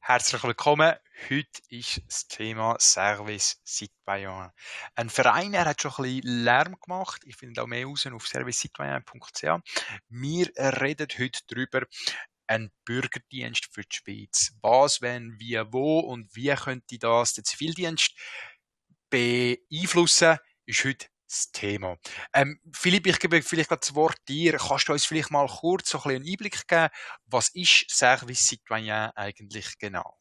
Herzlich willkommen. Heute ist das Thema Service Citoyen. Ein Verein, er hat schon ein bisschen Lärm gemacht. Ich finde auch mehr raus auf servicecitoyen.ch. Wir reden heute darüber, ein Bürgerdienst für die Schweiz. Was, wenn, wie, wo und wie könnte das den Zivildienst beeinflussen, ist heute das Thema. Ähm, Philipp, ich gebe vielleicht das Wort dir. Kannst du uns vielleicht mal kurz so ein einen Einblick geben, was ist Service Citoyen eigentlich genau?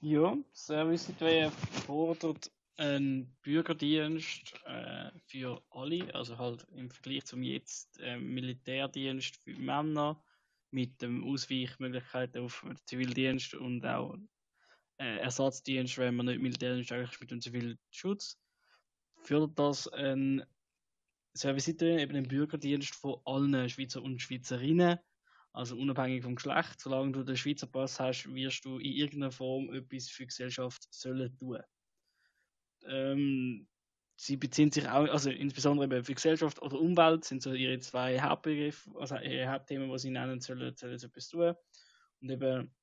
Ja, Service Citoyen fordert einen Bürgerdienst äh, für alle, also halt im Vergleich zum jetzt äh, Militärdienst für Männer mit den Ausweichmöglichkeiten auf Zivildienst und auch äh, Ersatzdienst, wenn man nicht Militärdienst eigentlich mit dem Zivilschutz fördert das ein Service eben ein Bürgerdienst von allen Schweizer und Schweizerinnen, also unabhängig vom Geschlecht. Solange du den Schweizer Pass hast, wirst du in irgendeiner Form etwas für die Gesellschaft sollen tun. Ähm, sie beziehen sich auch, also insbesondere eben für Gesellschaft oder Umwelt sind so ihre zwei Hauptbegriffe, also ihre Hauptthemen, die sie nennen sollen, sollen sie etwas tun. Und eben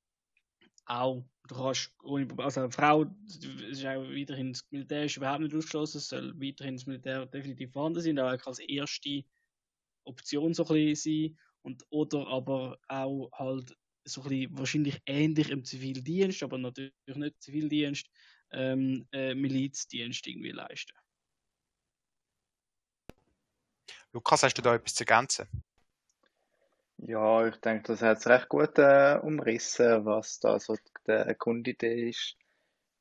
auch, du kannst ohne also eine Frau, ist auch weiterhin das Militär ist überhaupt nicht ausgeschlossen, es soll weiterhin das Militär definitiv vorhanden sein, auch als erste Option so ein bisschen sein und oder aber auch halt so ein bisschen wahrscheinlich ähnlich im Zivildienst, aber natürlich nicht Zivildienst, ähm, äh, Milizdienst irgendwie leisten. Lukas, hast du da etwas zu ergänzen? Ja, ich denke, das hat es recht gut äh, umrissen, was da so die Grundidee ist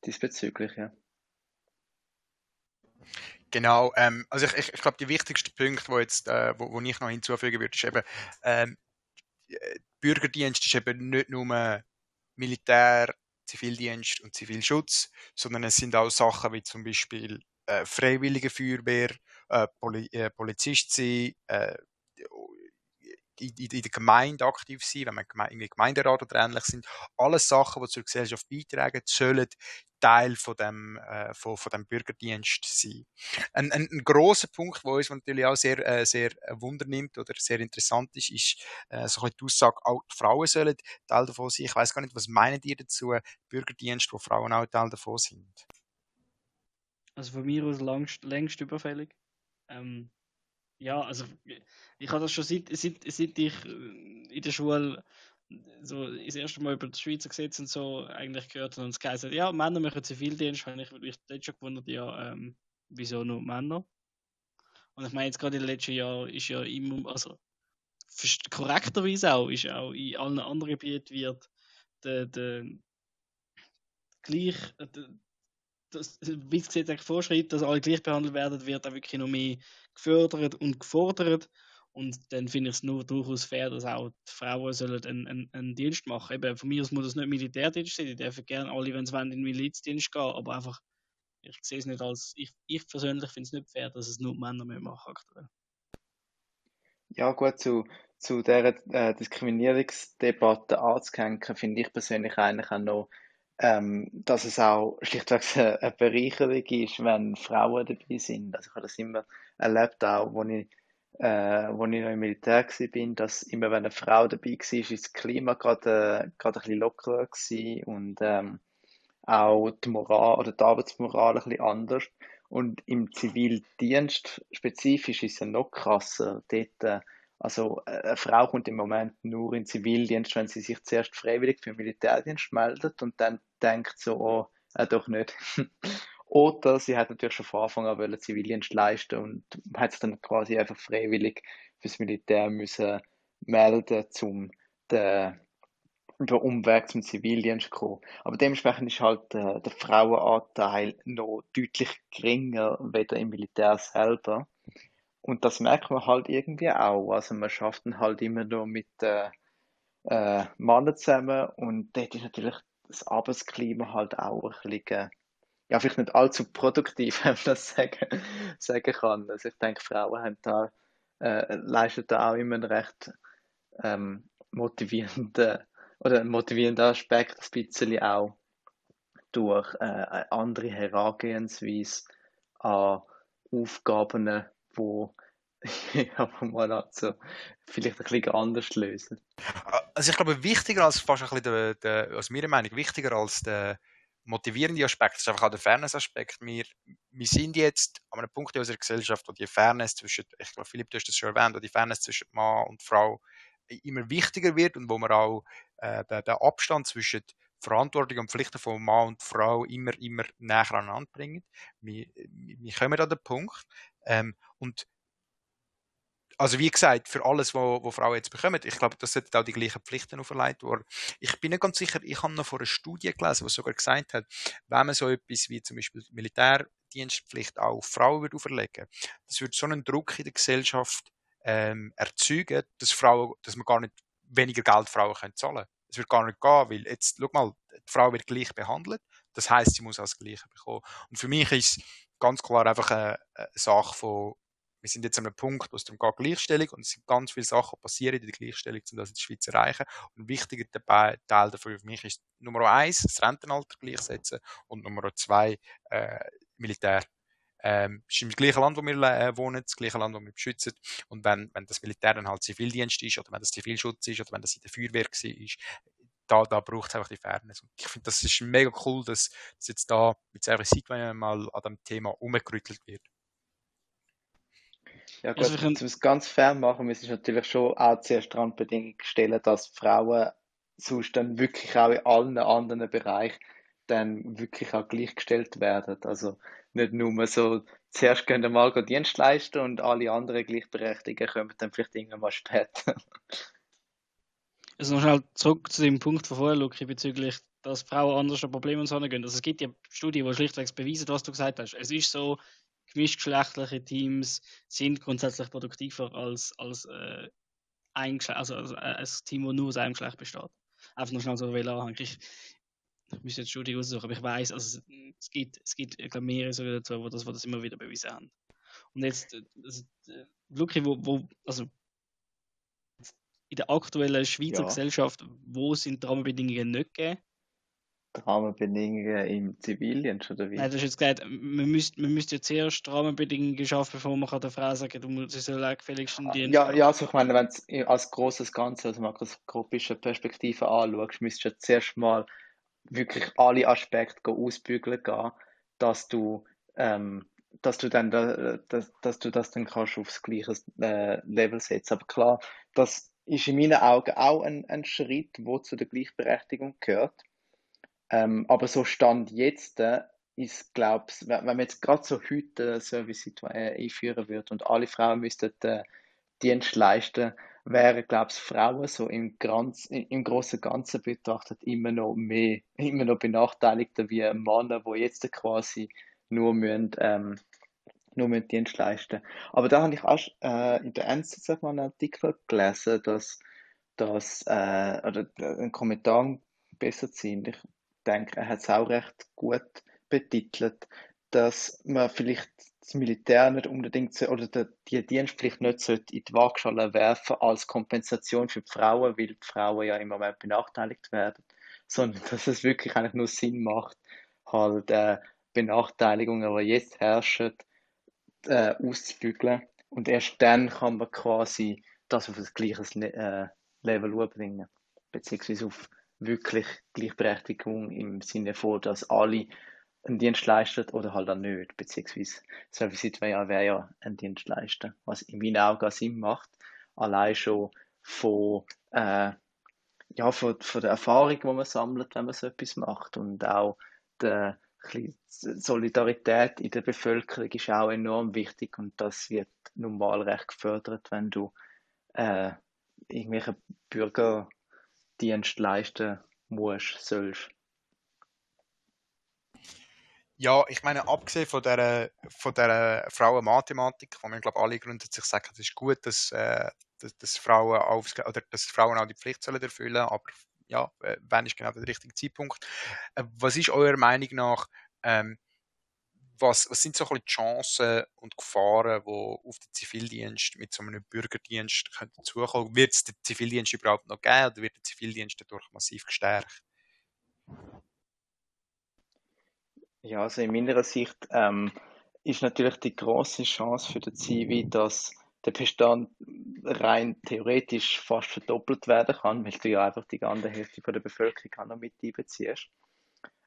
diesbezüglich, ja. Genau, ähm, also ich, ich, ich glaube, die wichtigsten Punkte, wo, jetzt, äh, wo, wo ich noch hinzufügen würde, ist eben, ähm, Bürgerdienst ist eben nicht nur Militär, Zivildienst und Zivilschutz, sondern es sind auch Sachen wie zum Beispiel äh, Freiwillige Feuerwehr, äh, Poli äh, Polizist sein, äh, in, in, der Gemeinde aktiv sein, wenn man irgendwie Gemeinderat oder ähnlich sind. Alles Sachen, die zur Gesellschaft beitragen, sollen Teil von dem, äh, von, von dem Bürgerdienst sein. Ein, ein, ein großer Punkt, wo uns natürlich auch sehr, äh, sehr Wunder nimmt oder sehr interessant ist, ist äh, so die Aussage, auch die Frauen sollen Teil davon sein. Ich weiß gar nicht, was meinen ihr dazu, Bürgerdienst, wo Frauen auch Teil davon sind? Also von mir aus längst, längst überfällig. Ähm, ja, also ich habe das schon seit, seit, seit ich äh, in der Schule so das erste Mal über das Schweizer Gesetz und so eigentlich gehört und es geheißen ja, Männer machen Zivildienst, habe ich mich dort schon gewundert, ja, ähm, wieso nur Männer? Und ich meine, jetzt gerade den letzten Jahren ist ja immer, also korrekterweise auch, ist auch in allen anderen Gebieten wird der, der gleich, der, das, Gesetz eigentlich vorschreibt, dass alle gleich behandelt werden, wird auch wirklich noch mehr gefördert und gefordert. Und dann finde ich es nur durchaus fair, dass auch die Frauen sollen einen, einen, einen Dienst machen. Eben, von mir aus muss das nicht Militärdienst sein, die dürfen gerne alle, wenn sie wollen, in den Milizdienst gehen, aber einfach, ich sehe es nicht als, ich, ich persönlich finde es nicht fair, dass es nur Männer mehr machen aktuell. Ja, gut, zu, zu dieser äh, Diskriminierungsdebatte anzuhängen, finde ich persönlich eigentlich auch noch ähm, dass es auch schlichtweg eine Bereicherung ist, wenn Frauen dabei sind. Also ich habe das immer erlebt, auch wo ich, äh, wo ich noch im Militär war, dass immer wenn eine Frau dabei war, ist das Klima gerade, äh, gerade ein bisschen lockerer und ähm, auch die Moral oder die Arbeitsmoral ein bisschen anders. Und im Zivildienst spezifisch ist es noch krasser. Dort, äh, also äh, eine Frau kommt im Moment nur in Zivildienst, wenn sie sich zuerst freiwillig für Militärdienst meldet und dann denkt so, oh, äh, doch nicht. Oder sie hat natürlich schon von Anfang an wollen Zivildienst leisten und hat sich dann quasi einfach freiwillig fürs Militär müssen melden, um den, den Umweg zum Zivildienst zu kommen. Aber dementsprechend ist halt äh, der Frauenanteil noch deutlich geringer, weder im Militär selber. Und das merkt man halt irgendwie auch. Also man schafft dann halt immer nur mit äh, äh, Männern zusammen und dort ist natürlich das Arbeitsklima halt auch ein bisschen, ja, vielleicht nicht allzu produktiv, wenn man das sagen, sagen kann. Also ich denke, Frauen haben da, äh, leisten da auch immer einen recht ähm, motivierenden oder einen motivierenden Aspekt ein bisschen auch durch äh, eine andere Herangehensweise an Aufgaben wo aber mal also vielleicht ein bisschen anders lösen. Also ich glaube, wichtiger als fast ein bisschen der, der aus meiner Meinung, wichtiger als der motivierende Aspekt ist einfach auch der Fairness-Aspekt. Wir, wir sind jetzt an einem Punkt in unserer Gesellschaft, wo die Fairness zwischen, ich glaube, Philipp, du hast das schon erwähnt, wo die Fairness zwischen Mann und Frau immer wichtiger wird und wo man auch äh, den, den Abstand zwischen Verantwortung und Pflichten von Mann und Frau immer, immer näher aneinander bringen. Wir, wir kommen an den Punkt. Ähm, und also wie gesagt, für alles, was wo Frauen jetzt bekommen, ich glaube, das sollten auch die gleichen Pflichten auferlegt worden. Ich bin nicht ganz sicher, ich habe noch vor einer Studie gelesen, die sogar gesagt hat, wenn man so etwas wie zum Beispiel Militärdienstpflicht auch auf Frauen würde auferlegen, das würde so einen Druck in der Gesellschaft ähm, erzeugen, dass Frauen, dass man gar nicht weniger Geld Frauen können zahlen. Es wird gar nicht gehen, weil jetzt, schau mal, die Frau wird gleich behandelt, das heißt, sie muss auch das Gleiche bekommen. Und für mich ist ganz klar einfach eine, eine Sache von wir sind jetzt an einem Punkt, wo es darum geht, Gleichstellung und es sind ganz viele Sachen passieren in der Gleichstellung, um das in der Schweiz zu erreichen. Und ein wichtiger Teil dafür für mich ist Nummer eins, das Rentenalter gleichsetzen und Nummer zwei, äh, Militär. Ähm, ist im gleichen Land, wo wir äh, wohnen, das gleiche Land, wo wir beschützen. Und wenn, wenn das Militär dann halt Zivildienst ist, oder wenn das Zivilschutz ist, oder wenn das in der Feuerwehr war, da, da braucht es einfach die Fairness. Und ich finde, das ist mega cool, dass, dass jetzt da mit selber Zeit mal an dem Thema umgerüttelt wird. Ja gut, also um es ganz fair machen, müssen wir natürlich schon auch zuerst daran Bedingungen stellen, dass Frauen sonst dann wirklich auch in allen anderen Bereichen dann wirklich auch gleichgestellt werden. Also nicht nur so, zuerst gehen mal Dienst leisten und alle anderen Gleichberechtigten kommen dann vielleicht irgendwann mal später. Also noch schnell zurück zu dem Punkt von vorher, Luki, bezüglich, dass Frauen anders an Probleme und so gehen. Also es gibt ja Studien, die schlichtweg beweisen, was du gesagt hast. Es ist so, gemischtgeschlechtliche Teams sind grundsätzlich produktiver als, als, äh, ein also, also äh, ein Team, das nur aus einem Geschlecht besteht. Einfach nur schnell so ein Anhang. Ich, ich müsste jetzt Studie aussuchen, aber ich weiß, also es gibt, es gibt ich glaube, mehrere so dazu, wo das, wo das immer wieder bewiesen haben. Und jetzt, also, Luki, wo, wo, also in der aktuellen Schweizer ja. Gesellschaft, wo sind die Rahmenbedingungen nicht gegeben? Rahmenbedingungen im Zivildienst oder wie? Nein, du hast jetzt gesagt, man müsste, man müsste ja zuerst Rahmenbedingungen schaffen, bevor man der Frau sagen kann, sie soll gefälligst einen Dienst Ja, ja also ich meine, wenn du als großes Ganze, also makroskopische Perspektive anschaust, müsstest du ja zuerst mal wirklich alle Aspekte ausbügeln gehen, dass du, ähm, dass du dann, da, dass, dass du das dann kannst aufs gleiche äh, Level setzen. Aber klar, das ist in meinen Augen auch ein, ein Schritt, der zu der Gleichberechtigung gehört ähm, aber so Stand jetzt äh, ist, glaube ich, wenn man jetzt gerade so heute Service einführen würde und alle Frauen müssten äh, Dienst leisten, wären, glaube ich, Frauen so im, ganz, im großen Ganzen betrachtet immer noch mehr, immer noch benachteiligter wie Männer, die jetzt quasi nur müssen, ähm, nur müssen Dienst leisten. Aber da habe ich auch äh, in der NZZ mal einen Artikel gelesen, dass, dass äh, oder äh, ein Kommentar besser ziehen. Ich denke, er hat es auch recht gut betitelt, dass man vielleicht das Militär nicht unbedingt oder die Dienstpflicht nicht in die Waagschale werfen als Kompensation für die Frauen, weil die Frauen ja im Moment benachteiligt werden, sondern dass es wirklich eigentlich nur Sinn macht, halt äh, Benachteiligungen, die jetzt herrschen, äh, auszubügeln. Und erst dann kann man quasi das auf ein gleiches Le äh, Level bringen, beziehungsweise auf wirklich Gleichberechtigung im Sinne von, dass alle einen Dienst leisten oder halt auch nicht, beziehungsweise Service wäre ja, ein Dienst leisten, was in meinen Augen Sinn macht, allein schon von, äh, ja, von, von der Erfahrung, die man sammelt, wenn man so etwas macht und auch der Solidarität in der Bevölkerung ist auch enorm wichtig und das wird normal recht gefördert, wenn du äh, irgendwelche Bürger Dienst leisten musst, sollst. Ja, ich meine, abgesehen von der, von der Frauen-Mathematik, wo man, glaube alle grundsätzlich sagen, es ist gut, dass, äh, dass, dass, Frauen aufs, oder dass Frauen auch die Pflicht sollen erfüllen aber ja, wann ist genau der richtige Zeitpunkt? Äh, was ist eurer Meinung nach ähm, was, was sind so ein die Chancen und Gefahren, die auf den Zivildienst mit so einem Bürgerdienst dazukommen? Wird es den Zivildienst überhaupt noch geben oder wird der Zivildienst dadurch massiv gestärkt? Ja, also in meiner Sicht ähm, ist natürlich die große Chance für den Zivi, dass der Bestand rein theoretisch fast verdoppelt werden kann, weil du ja einfach die ganze Hälfte von der Bevölkerung noch mit einbeziehst.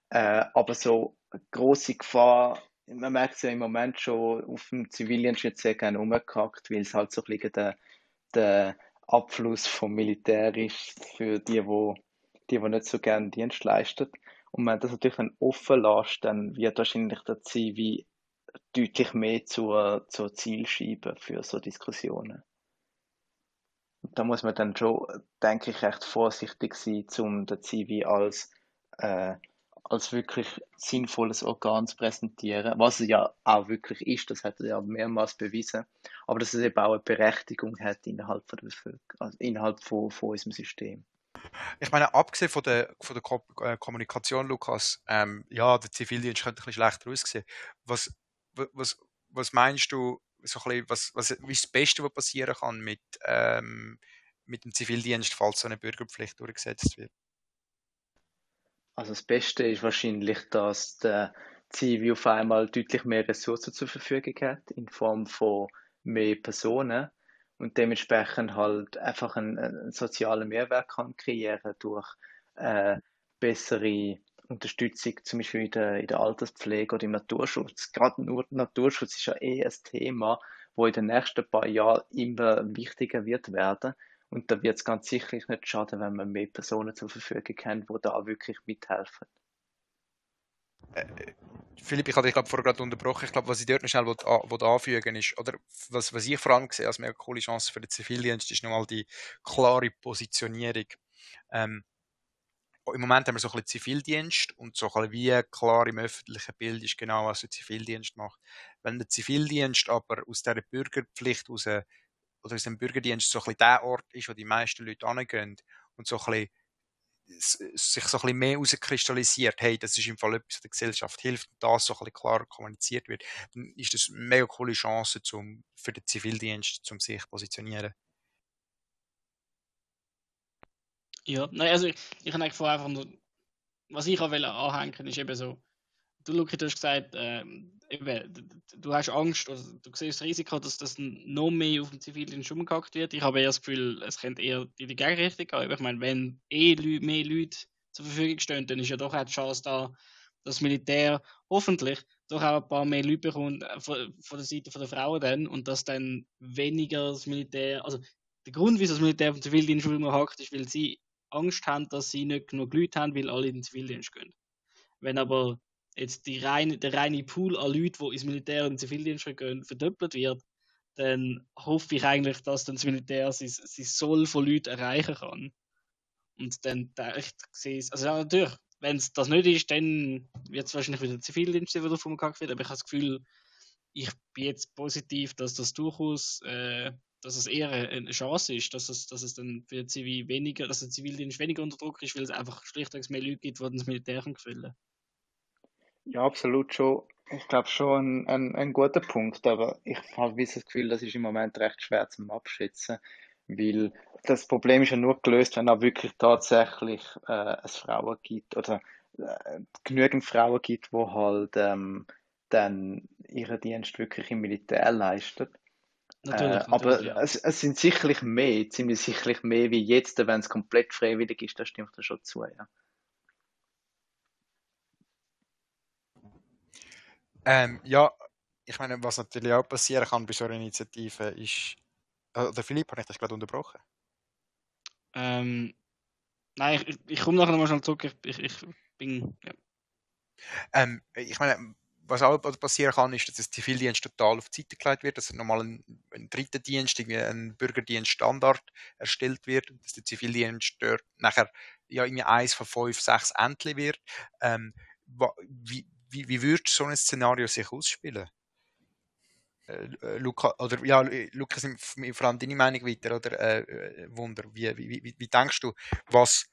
Äh, aber so große Gefahr, man merkt es ja im Moment schon, auf dem Zivildienst wird sehr gerne umgekackt, weil es halt so ein bisschen der, der Abfluss vom Militär ist für die, die, die, die nicht so gerne Dienst leisten. Und wenn man das natürlich dann offen lässt, dann wird wahrscheinlich der Zivi deutlich mehr zur, zur Zielscheibe für so Diskussionen. Da muss man dann schon, denke ich, recht vorsichtig sein, um den Zivi als, äh, als wirklich sinnvolles Organ zu präsentieren, was es ja auch wirklich ist, das hat er ja mehrmals bewiesen, aber dass es eben auch eine Berechtigung hat innerhalb von der Bevölkerung, also innerhalb von, von unserem System. Ich meine, abgesehen von der, von der äh, Kommunikation, Lukas, ähm, ja, der Zivildienst könnte ein bisschen schlechter aussehen. Was, was, was meinst du, so bisschen, was, was ist das Beste, was passieren kann mit, ähm, mit dem Zivildienst, falls so eine Bürgerpflicht durchgesetzt wird? Also das Beste ist wahrscheinlich, dass der Zivi auf einmal deutlich mehr Ressourcen zur Verfügung hat, in Form von mehr Personen und dementsprechend halt einfach einen, einen sozialen Mehrwert kann kreieren durch äh, bessere Unterstützung zum Beispiel in der, in der Alterspflege oder im Naturschutz. Gerade nur Naturschutz ist ja eh ein Thema, wo in den nächsten paar Jahren immer wichtiger wird werden. Und da wird es ganz sicherlich nicht schaden, wenn man mehr Personen zur Verfügung haben, die da wirklich mithelfen. Äh, Philipp, ich hatte dich glaube vorher gerade unterbrochen. Ich glaube, was ich dort noch schnell will, will anfügen ist, oder was, was ich vor allem sehe als mega coole Chance für den Zivildienst, ist nochmal die klare Positionierung. Ähm, im Moment haben wir so ein bisschen Zivildienst und so ein bisschen wie klar im öffentlichen Bild ist genau, was der Zivildienst macht. Wenn der Zivildienst aber aus dieser Bürgerpflicht raus, oder aus dem Bürgerdienst so ein bisschen der Ort ist, wo die meisten Leute angehen und so ein bisschen sich so ein bisschen mehr herauskristallisiert, hey, das ist im Fall etwas, was der Gesellschaft hilft und das so ein bisschen klarer kommuniziert wird, dann ist das eine mega coole Chance zum, für den Zivildienst, um sich zu positionieren. Ja, nein, also ich, ich habe einfach nur, was ich auch anhängen ist eben so, du Luki, du hast gesagt, äh, eben, du hast Angst oder du siehst das Risiko, dass das noch mehr auf dem Zivildienst umgehackt wird. Ich habe eher das Gefühl, es könnte eher in die Gegenrichtung gehen. Ich meine, wenn eh mehr Leute zur Verfügung stehen, dann ist ja doch auch die Chance da, dass das Militär hoffentlich doch auch ein paar mehr Leute bekommt äh, von, von der Seite der Frauen dann und dass dann weniger das Militär, also der Grund, wieso das Militär auf dem Zivildienst umgehackt ist, weil sie Angst haben, dass sie nicht genug Leute haben, weil alle in den Zivildienst gehen. Wenn aber jetzt die reine, der reine Pool an Leuten, die ins Militär und Zivildienst gehen, verdoppelt wird, dann hoffe ich eigentlich, dass dann das Militär sein, sein Soll von Leuten erreichen kann. Und dann echt sehe also ja, natürlich, wenn es das nicht ist, dann wird es wahrscheinlich wieder Zivildienst, der wieder umgekackt wird, aber ich habe das Gefühl, ich bin jetzt positiv, dass das durchaus äh, dass es eher eine Chance ist, dass es, dass es dann für Zivil weniger, dass der Zivildienst weniger unter Druck ist, weil es einfach schlichtweg mehr Leute gibt, die das Militär gefüllen Ja, absolut schon. Ich glaube schon ein, ein, ein, guter Punkt, aber ich habe das Gefühl, das ist im Moment recht schwer zum Abschätzen, weil das Problem ist ja nur gelöst, wenn auch wirklich tatsächlich äh, es Frauen gibt oder äh, genügend Frauen gibt, wo halt ähm, dann ihren Dienst wirklich im Militär leisten. Natürlich, äh, aber ja. es, es, sind sicherlich mehr, ziemlich sicherlich mehr wie jetzt, wenn es komplett freiwillig ist, das stimmt da schon zu, ja. Ähm, ja, ich meine, was natürlich auch passieren kann bei so einer Initiative ist. Äh, der Philipp, habe ich dich gerade unterbrochen? Ähm, nein, ich, ich komme nachher nochmal schnell zurück. Ich, ich, ich bin. Ja. Ähm, ich meine, was auch passieren kann, ist, dass der Zivildienst total auf die Seite gelegt wird, dass nochmal ein, ein dritter Dienst, irgendwie ein Bürgerdienststandard erstellt wird, dass der Zivildienst dort nachher ja irgendwie eins von fünf, sechs Entli wird. Ähm, wie, wie, wie würde so ein Szenario sich ausspielen? Äh, äh Luca, oder ja, Lukas, vor allem deine Meinung weiter, oder äh, äh Wunder, wie, wie, wie, wie denkst du, was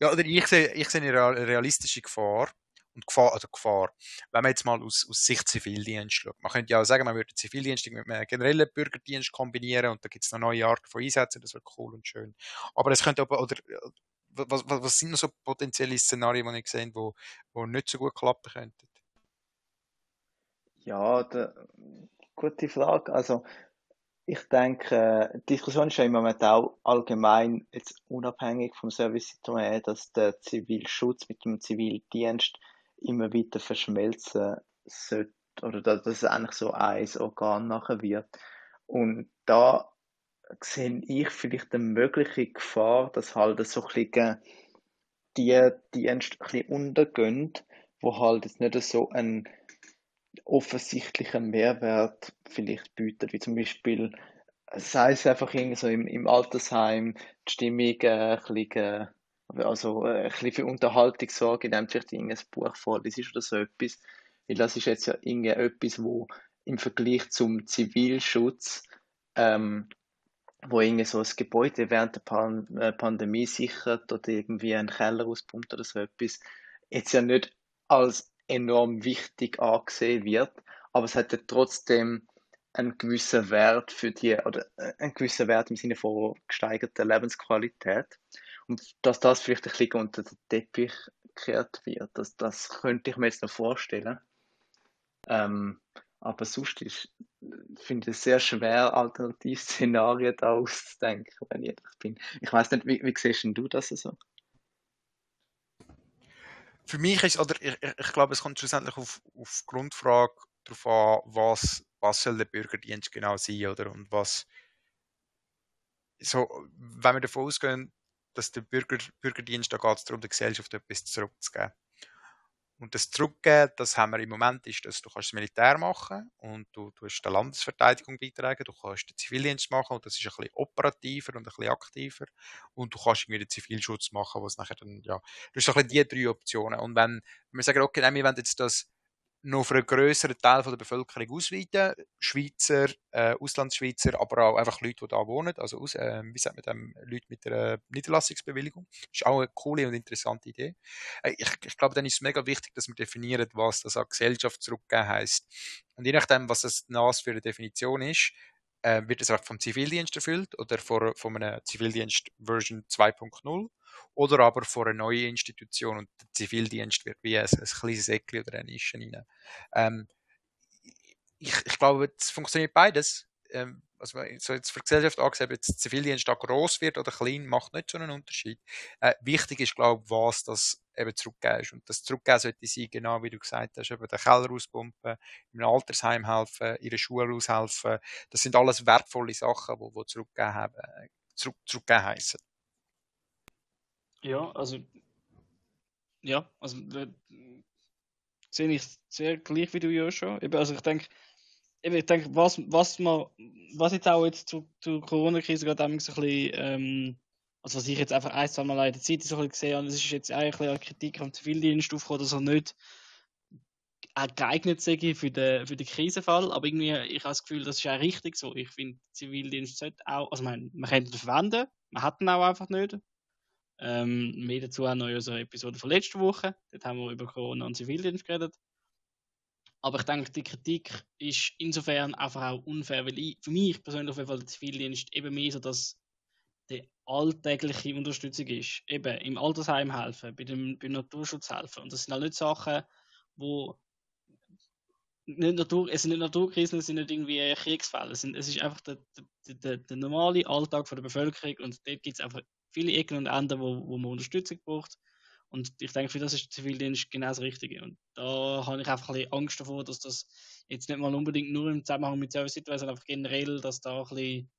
ja, oder ich sehe, ich sehe eine realistische Gefahr, und Gefahr, also Gefahr. Wenn man jetzt mal aus, aus Sicht Zivildienst schaut. Man könnte ja auch sagen, man würde Zivildienst mit einem generellen Bürgerdienst kombinieren und da gibt es noch neue Arten von Einsätzen, das wäre cool und schön. Aber es könnte aber, oder, was, was, was sind noch so potenzielle Szenarien, die ich gesehen wo, wo nicht so gut klappen könnten? Ja, da, gute Frage. Also, ich denke, die Diskussion ist ja im Moment auch allgemein, jetzt unabhängig vom Service Citoyen, dass der Zivilschutz mit dem Zivildienst immer weiter verschmelzen sollte, oder dass es eigentlich so ein Organ nachher wird. Und da sehe ich vielleicht eine mögliche Gefahr, dass halt so ein die Dienste ein bisschen untergehen, wo halt jetzt nicht so einen offensichtlichen Mehrwert vielleicht bietet, wie zum Beispiel, sei es einfach irgendwie so im, im Altersheim, die Stimmung äh, ein bisschen, äh, also äh, ein bisschen für Unterhaltung sorgen, indem vielleicht irgendein Buch vorliest oder so etwas. Weil das ist jetzt ja irgendwie etwas, wo im Vergleich zum Zivilschutz, ähm, wo irgendwie so ein Gebäude während der Pan äh, Pandemie sichert oder irgendwie einen Keller auspumpt oder so etwas, jetzt ja nicht als enorm wichtig angesehen wird, aber es hat ja trotzdem einen gewissen Wert für die, oder äh, einen gewissen Wert im Sinne von gesteigerter Lebensqualität. Und dass das vielleicht ein bisschen unter den Teppich gekehrt wird, das, das könnte ich mir jetzt noch vorstellen. Ähm, aber sonst ist, finde ich es sehr schwer, Alternativszenarien da auszudenken, wenn ich ehrlich bin. Ich weiß nicht, wie, wie siehst du das so? Für mich ist, oder ich, ich glaube, es kommt schlussendlich auf, auf die Grundfrage darauf an, was, was soll der Bürgerdienst genau sein, oder? Und was, so, wenn wir davon ausgehen, dass der Bürger, Bürgerdienst, da geht es darum, der Gesellschaft etwas zurückzugeben. Und das Zurückgeben, das haben wir im Moment, ist, dass du kannst das Militär machen und du, hast der Landesverteidigung beitragen, du kannst den Zivildienst machen und das ist ein bisschen operativer und ein bisschen aktiver und du kannst irgendwie den Zivilschutz machen, was nachher dann, ja, du hast so ein bisschen die drei Optionen. Und wenn wir sagen, okay, nein, wir wollen jetzt das noch für einen größeren Teil der Bevölkerung ausweiten. Schweizer, äh, Auslandsschweizer, aber auch einfach Leute, die da wohnen. Also, aus, äh, wie sagt man dem, Leute mit einer Niederlassungsbewilligung. Das ist auch eine coole und interessante Idee. Äh, ich, ich glaube, dann ist es mega wichtig, dass wir definieren, was das an Gesellschaft zurückgeben heisst. Und je nachdem, was das NAS für eine Definition ist, äh, wird es vom Zivildienst erfüllt oder von, von einem Zivildienst Version 2.0 oder aber vor einer neuen Institution und der Zivildienst wird wie ein, ein kleines Eckchen oder eine Nische rein. Ähm, ich, ich glaube, es funktioniert beides. Ähm, also so jetzt für die Gesellschaft angesehen, ob jetzt Zivildienst da gross wird oder klein, macht nicht so einen Unterschied. Äh, wichtig ist, glaube ich, was das eben zurückgeben ist. Und das Zurückgeben sollte sein, genau wie du gesagt hast, eben den Keller auspumpen, in einem Altersheim helfen, ihre Schule aushelfen. Das sind alles wertvolle Sachen, die, zurückgeben haben, zurück, zurückgeben heissen. Ja, also, ja, also, sehe ich sehr gleich wie du ja schon. also ich denke, ich denke, was, was man, was jetzt auch jetzt zur, zur Corona-Krise gerade so ein bisschen, ähm, also was ich jetzt einfach ein, zwei Mal in der Zeit so ein bisschen gesehen habe, das ist jetzt eigentlich eine Kritik am Zivildienst aufgekommen, dass er nicht geeignet sei für den, für den Krisenfall, aber irgendwie, ich habe das Gefühl, das ist ja richtig so. Ich finde, Zivildienst sollte auch, also man, man könnte ihn verwenden, man hat ihn auch einfach nicht. Ähm, mehr dazu haben wir in unserer Episode von letzter Woche. Dort haben wir über Corona und Zivildienst geredet. Aber ich denke, die Kritik ist insofern einfach auch unfair, weil ich, für mich persönlich auf jeden Fall der Zivildienst eben mehr so dass die alltägliche Unterstützung ist. Eben im Altersheim helfen, bei dem, beim Naturschutz helfen. Und das sind halt nicht Sachen, wo nicht Natur, es sind nicht Naturkrisen, es sind nicht irgendwie Kriegsfälle. Es, sind, es ist einfach der, der, der, der normale Alltag von der Bevölkerung und dort gibt es einfach viele Ecken und Enden, wo, wo man Unterstützung braucht. Und ich denke, für das ist der Zivildienst genau das Richtige. Und da habe ich einfach ein bisschen Angst davor, dass das jetzt nicht mal unbedingt nur im Zusammenhang mit Service Citizen, sondern einfach generell, dass da ein bisschen,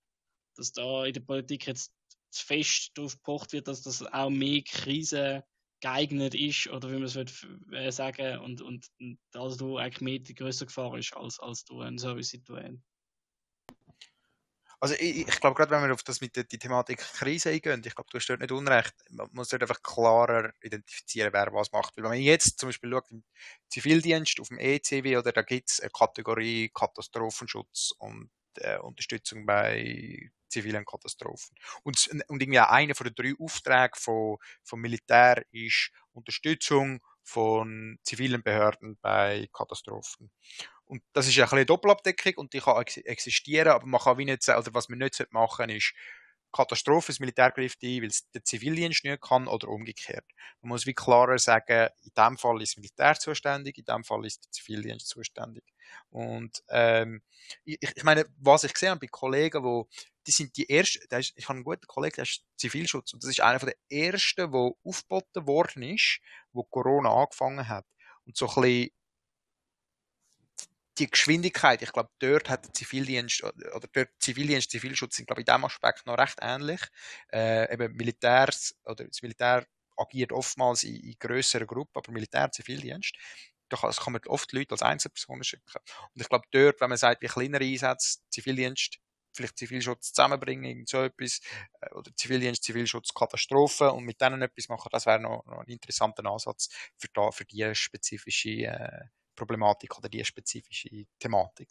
dass da in der Politik jetzt zu fest darauf gepocht wird, dass das auch mehr Krisen geeignet ist, oder wie man es würde äh, sagen, und, und, und also eigentlich mehr die größere Gefahr ist, als, als du ein Service Citoyen. Also ich, ich glaube, gerade wenn wir auf das mit der die Thematik Krise eingehen, ich glaube, du hast dort nicht Unrecht, man muss dort einfach klarer identifizieren, wer was macht. Weil wenn man jetzt zum Beispiel schaut, im Zivildienst auf dem ECW, oder da gibt es eine Kategorie Katastrophenschutz und äh, Unterstützung bei zivilen Katastrophen. Und, und irgendwie einer von den drei Aufträgen vom, vom Militär ist Unterstützung von zivilen Behörden bei Katastrophen. Und das ist ein bisschen Doppelabdeckung und die kann existieren, aber man kann wie nicht sagen, oder was man nicht machen sollte, ist Katastrophe, das Militär greift ein, weil es der Zivildienst nicht kann oder umgekehrt. Man muss wie klarer sagen, in dem Fall ist das Militär zuständig, in dem Fall ist der Zivildienst zuständig. Und ähm, ich, ich meine, was ich gesehen habe bei Kollegen, wo die sind die ersten, ist, ich habe einen guten Kollegen, der ist Zivilschutz und das ist einer der ersten, wo aufgeboten worden ist, wo Corona angefangen hat. Und so ein bisschen die Geschwindigkeit, ich glaube, dort hat der Zivildienst oder dort Zivildienst, Zivilschutz sind, glaube ich, in diesem Aspekt noch recht ähnlich. Äh, eben Militärs oder das Militär agiert oftmals in, in grösseren Gruppen, aber Militär, Zivildienst, da kann, kann man oft Leute als Einzelpersonen schicken. Und ich glaube, dort, wenn man sagt, wie kleinere Einsätze, Zivildienst, vielleicht Zivilschutz zusammenbringen, irgend so etwas, äh, oder Zivildienst, Zivilschutz, Katastrophen und mit denen etwas machen, das wäre noch, noch ein interessanter Ansatz für, da, für die spezifische äh, Problematik oder die spezifische Thematik.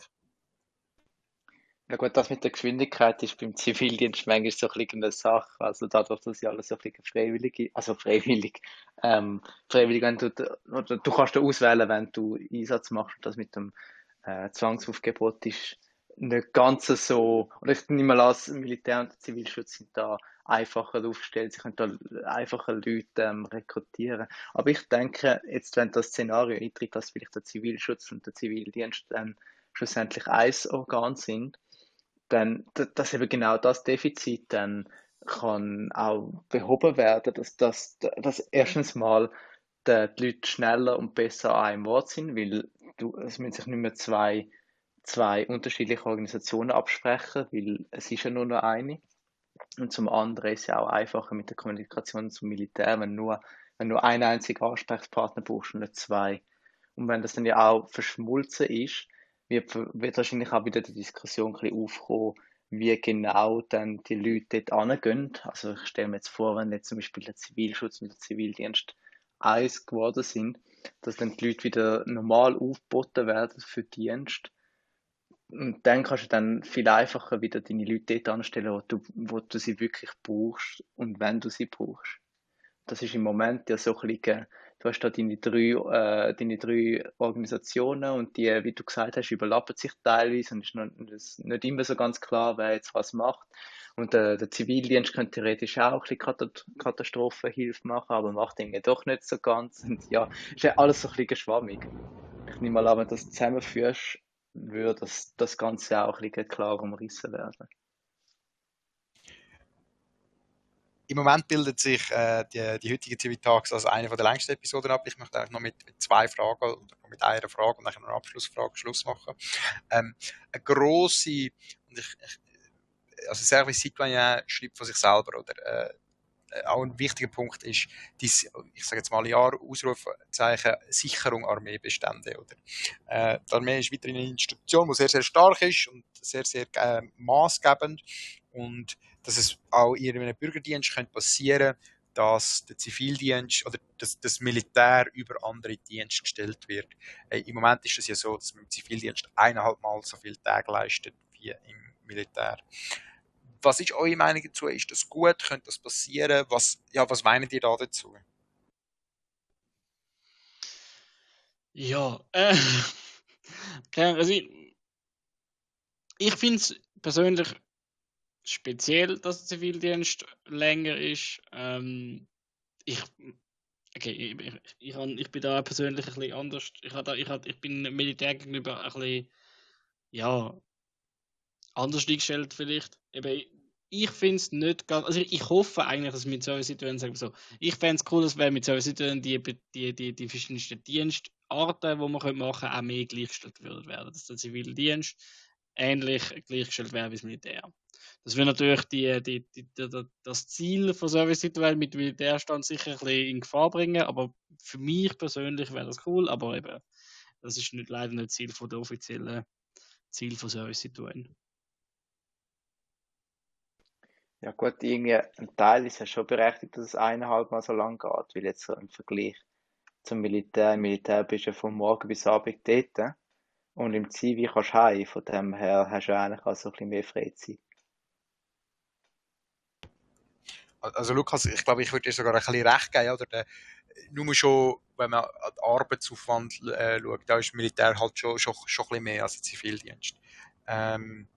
Ja gut, das mit der Geschwindigkeit ist beim Zivildienst manchmal so ein bisschen eine Sache. Also dadurch, dass ja alles so ein bisschen freiwillig also freiwillig, ähm, freiwillig, wenn du, oder du kannst auswählen, wenn du Einsatz machst das mit dem äh, Zwangsaufgebot ist nicht ganz so, oder ich nehme mal an, Militär und Zivilschutz sind da einfacher aufgestellt, sie können da einfacher Leute ähm, rekrutieren. Aber ich denke, jetzt, wenn das Szenario eintritt, dass vielleicht der Zivilschutz und der Zivildienst dann schlussendlich ein Organ sind, dann, dass eben genau das Defizit dann kann auch behoben werden, dass, dass, dass erstens mal die, Leute schneller und besser an einem Ort sind, weil du, es müssen sich nicht mehr zwei, zwei unterschiedliche Organisationen absprechen, weil es ist ja nur noch eine. Und zum anderen ist es ja auch einfacher mit der Kommunikation zum Militär, wenn nur, wenn nur einen einzigen Ansprechpartner brauchst und nicht zwei. Und wenn das dann ja auch verschmolzen ist, wird, wird wahrscheinlich auch wieder die Diskussion ein bisschen aufkommen, wie genau dann die Leute dort angehen. Also ich stelle mir jetzt vor, wenn jetzt zum Beispiel der Zivilschutz und der Zivildienst eins geworden sind, dass dann die Leute wieder normal aufgeboten werden für Dienst. Und dann kannst du dann viel einfacher wieder deine Leute dort anstellen, wo du, wo du sie wirklich brauchst und wenn du sie brauchst. Das ist im Moment ja so ein bisschen du hast da deine drei, äh, deine drei Organisationen und die, wie du gesagt hast, überlappen sich teilweise und es ist nicht immer so ganz klar, wer jetzt was macht. Und äh, der Zivildienst könnte theoretisch auch ein bisschen Katastrophenhilfe machen, aber macht irgendwie doch nicht so ganz. Und ja, ist ja alles so ein bisschen schwammig. Ich nehme mal an, wenn du das zusammenführst, würde das, das Ganze auch ein bisschen klar umrissen werden. Im Moment bildet sich äh, die, die heutige TV Talks als eine der längsten Episoden ab. Ich möchte eigentlich noch mit, mit zwei Fragen oder mit einer Frage und dann noch eine Abschlussfrage Schluss machen. Ähm, eine grosse, und ich, ich, also Service Citoyen schreibt von sich selber oder äh, auch ein wichtiger Punkt ist, die, ich sage jetzt mal Jahr Ausrufezeichen Sicherung Armeebestände. Oder? Äh, die Armee ist weiterhin eine Institution, die sehr, sehr stark ist und sehr, sehr äh, maßgebend und dass es auch in einem Bürgerdienst könnte passieren dass der Zivildienst oder das, das Militär über andere Dienste gestellt wird. Äh, Im Moment ist es ja so, dass man im Zivildienst eineinhalb Mal so viele Tage leistet wie im Militär. Was ist eure Meinung dazu? Ist das gut? Könnte das passieren? Was, ja, was meinen ihr da dazu? Ja, äh, also ich, ich finde es persönlich speziell, dass der Zivildienst länger ist. Ähm, ich, okay, ich, ich, ich, ich, bin da persönlich ein bisschen anders. Ich, da, ich, ich bin Militär gegenüber ein bisschen, ja, anders eingestellt vielleicht. Eben, ich finde es nicht ganz, also ich, hoffe eigentlich, dass mit solchen Situationen, sagen so, ich fände es cool, dass wir mit solchen Situationen die, die, die, die verschiedensten Dienstarten, die man machen können, auch mehr gleichgestellt werden. Dass der Zivildienst ähnlich gleichgestellt wäre wie das Militär. Das wäre natürlich die, die, die, die, das Ziel von Service Citoyen mit Militärstand sicher ein bisschen in Gefahr bringen, aber für mich persönlich wäre das cool, aber eben, das ist nicht, leider nicht Ziel von der offiziellen Ziel von Service Citoyen. Ja gut, irgendwie ein Teil ist ja schon berechtigt, dass es eineinhalb Mal so lang geht, weil jetzt im Vergleich zum Militär, im Militär bist du ja von morgen bis Abend dort und im Zivi kannst du heim, von dem her hast du eigentlich auch so ein bisschen mehr Freizeit. Also Lukas, ich glaube, ich würde dir sogar ein bisschen recht geben, oder? Der, nur schon, wenn man an den Arbeitsaufwand äh, schaut, da ist Militär halt schon, schon, schon ein bisschen mehr als Zivildienst. Ähm,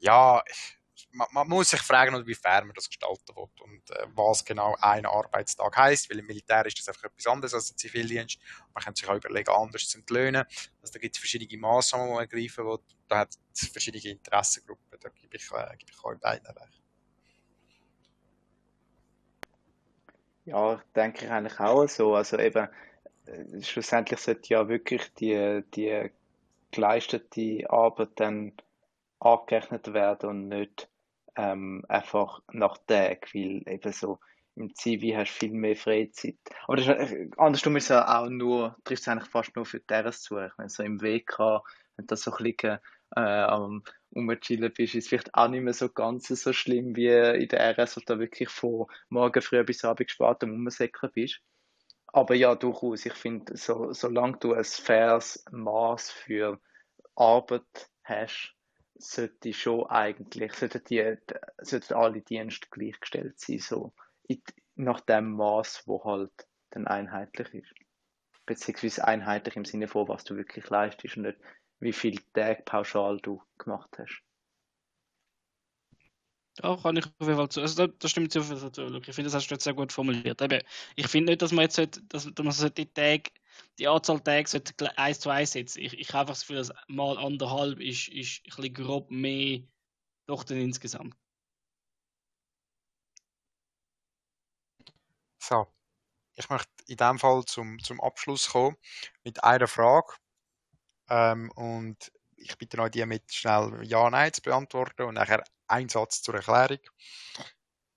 ja, ich, man, man, muss sich fragen, wie fair man das gestalten will und äh, was genau ein Arbeitstag heißt, weil im Militär ist das einfach etwas anderes als im Zivildienst. Man kann sich auch überlegen, anders zu entlöhnen. Also da gibt es verschiedene Massnahmen, die man ergreifen will. Da hat es verschiedene Interessengruppen. Da gebe ich, äh, gebe ich euch beiden recht. Ja, ich denke eigentlich auch so. Also eben, äh, schlussendlich sollte ja wirklich die, die geleistete Arbeit dann angerechnet werden und nicht ähm, einfach nach Tagen, weil eben so im Zivi hast du viel mehr Freizeit. Aber das ist, äh, andersrum ist ja auch nur, trifft es eigentlich fast nur für Terras zu. Ich meine, so im WK, wenn du so ein bisschen äh, am rumchillen bist, ist es vielleicht auch nicht mehr so ganz so schlimm wie in der RS, wo du wirklich von morgen früh bis abend spät am Rumsäckeln bist. Aber ja, durchaus. Ich finde, so, solange du ein faires Maß für Arbeit hast, sollte schon eigentlich, sollten, die, sollten alle Dienste gleichgestellt sein, so nach dem Maß, wo halt dann einheitlich ist. Beziehungsweise einheitlich im Sinne von, was du wirklich leistest und nicht, wie viele Tage pauschal du gemacht hast. Ja, kann ich auf jeden Fall zu. Also, da, stimmt jeden Fall zu. Ich finde, das hast du jetzt sehr gut formuliert. Ich finde nicht, dass man jetzt sollte, dass, dass man die Tage, die Anzahl Tage sollte eins zu eins setzen. Ich, ich habe einfach das Gefühl, dass mal anderthalb ist, ist ein bisschen grob mehr doch dann insgesamt. So, ich möchte in dem Fall zum, zum Abschluss kommen mit einer Frage. Ähm, und ich bitte euch, die mit schnell Ja, Nein zu beantworten und nachher ein Satz zur Erklärung.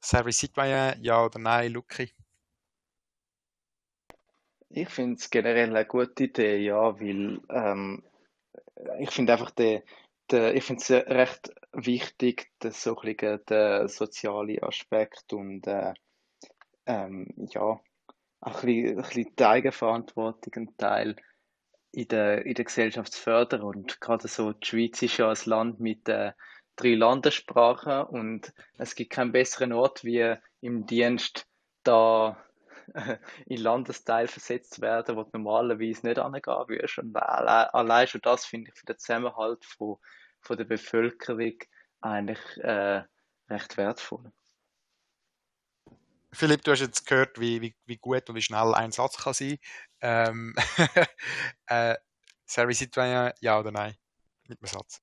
Service Citoyen, ja oder nein, Luki? Ich finde es generell eine gute Idee, ja, weil ähm, ich finde einfach den, den, ich finde es recht wichtig, dass so ein bisschen der soziale Aspekt und äh, ähm, ja, ein bisschen, ein bisschen die Eigenverantwortung ein Teil in der, in der Gesellschaft zu fördern. Und gerade so, die Schweiz ist ja ein Land mit äh, drei Landessprachen und es gibt keinen besseren Ort, wie im Dienst da in Landesteil versetzt werden, wo du normalerweise nicht angehen würdest. Und allein, allein schon das finde ich für den Zusammenhalt von, von der Bevölkerung eigentlich äh, recht wertvoll. Philipp, du hast jetzt gehört, wie, wie, wie gut und wie schnell ein Satz kann sein. Ähm, äh, Service Citoyen, ja oder nein? Mit einem Satz.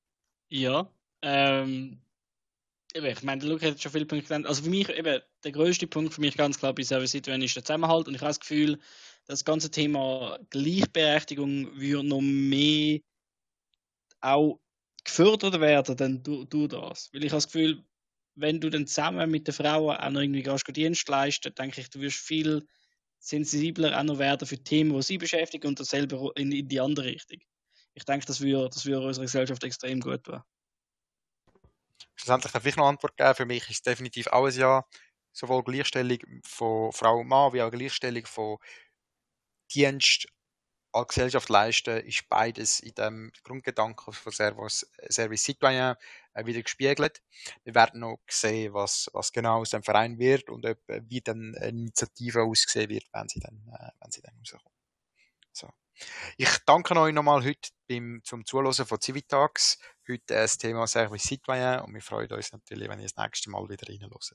Ja. Ähm, ich meine, der Luke hat schon viele Punkte genannt. Also für mich, eben, der größte Punkt für mich ganz klar bei Service Citoyen ist der Zusammenhalt. Und ich habe das Gefühl, das ganze Thema Gleichberechtigung würde noch mehr auch gefördert werden, dann durch, durch das. Weil ich habe das Gefühl, wenn du dann zusammen mit den Frauen auch noch irgendwie gehst, Dienst leisten, denke ich, du wirst viel sensibler auch noch werden für Themen, die sie beschäftigen und dasselbe in, in die andere Richtung. Ich denke, das würde, das würde unserer Gesellschaft extrem gut tun. Schlussendlich darf ich noch Antwort geben. Für mich ist definitiv ein Ja. Sowohl Gleichstellung von Frau und Mann, wie auch Gleichstellung von Dienst als Gesellschaft leisten, ist beides in dem Grundgedanken von Service, Service Citoyen äh, wieder gespiegelt. Wir werden noch sehen, was, was genau aus dem Verein wird und ob, wie dann eine Initiative aussehen wird, wenn sie dann, äh, wenn sie dann rauskommt. So. Ich danke euch nochmal heute beim, zum Zuhören von Civitags. Heute das Thema Service Citoyen und wir freuen uns natürlich, wenn ihr das nächste Mal wieder reinhört.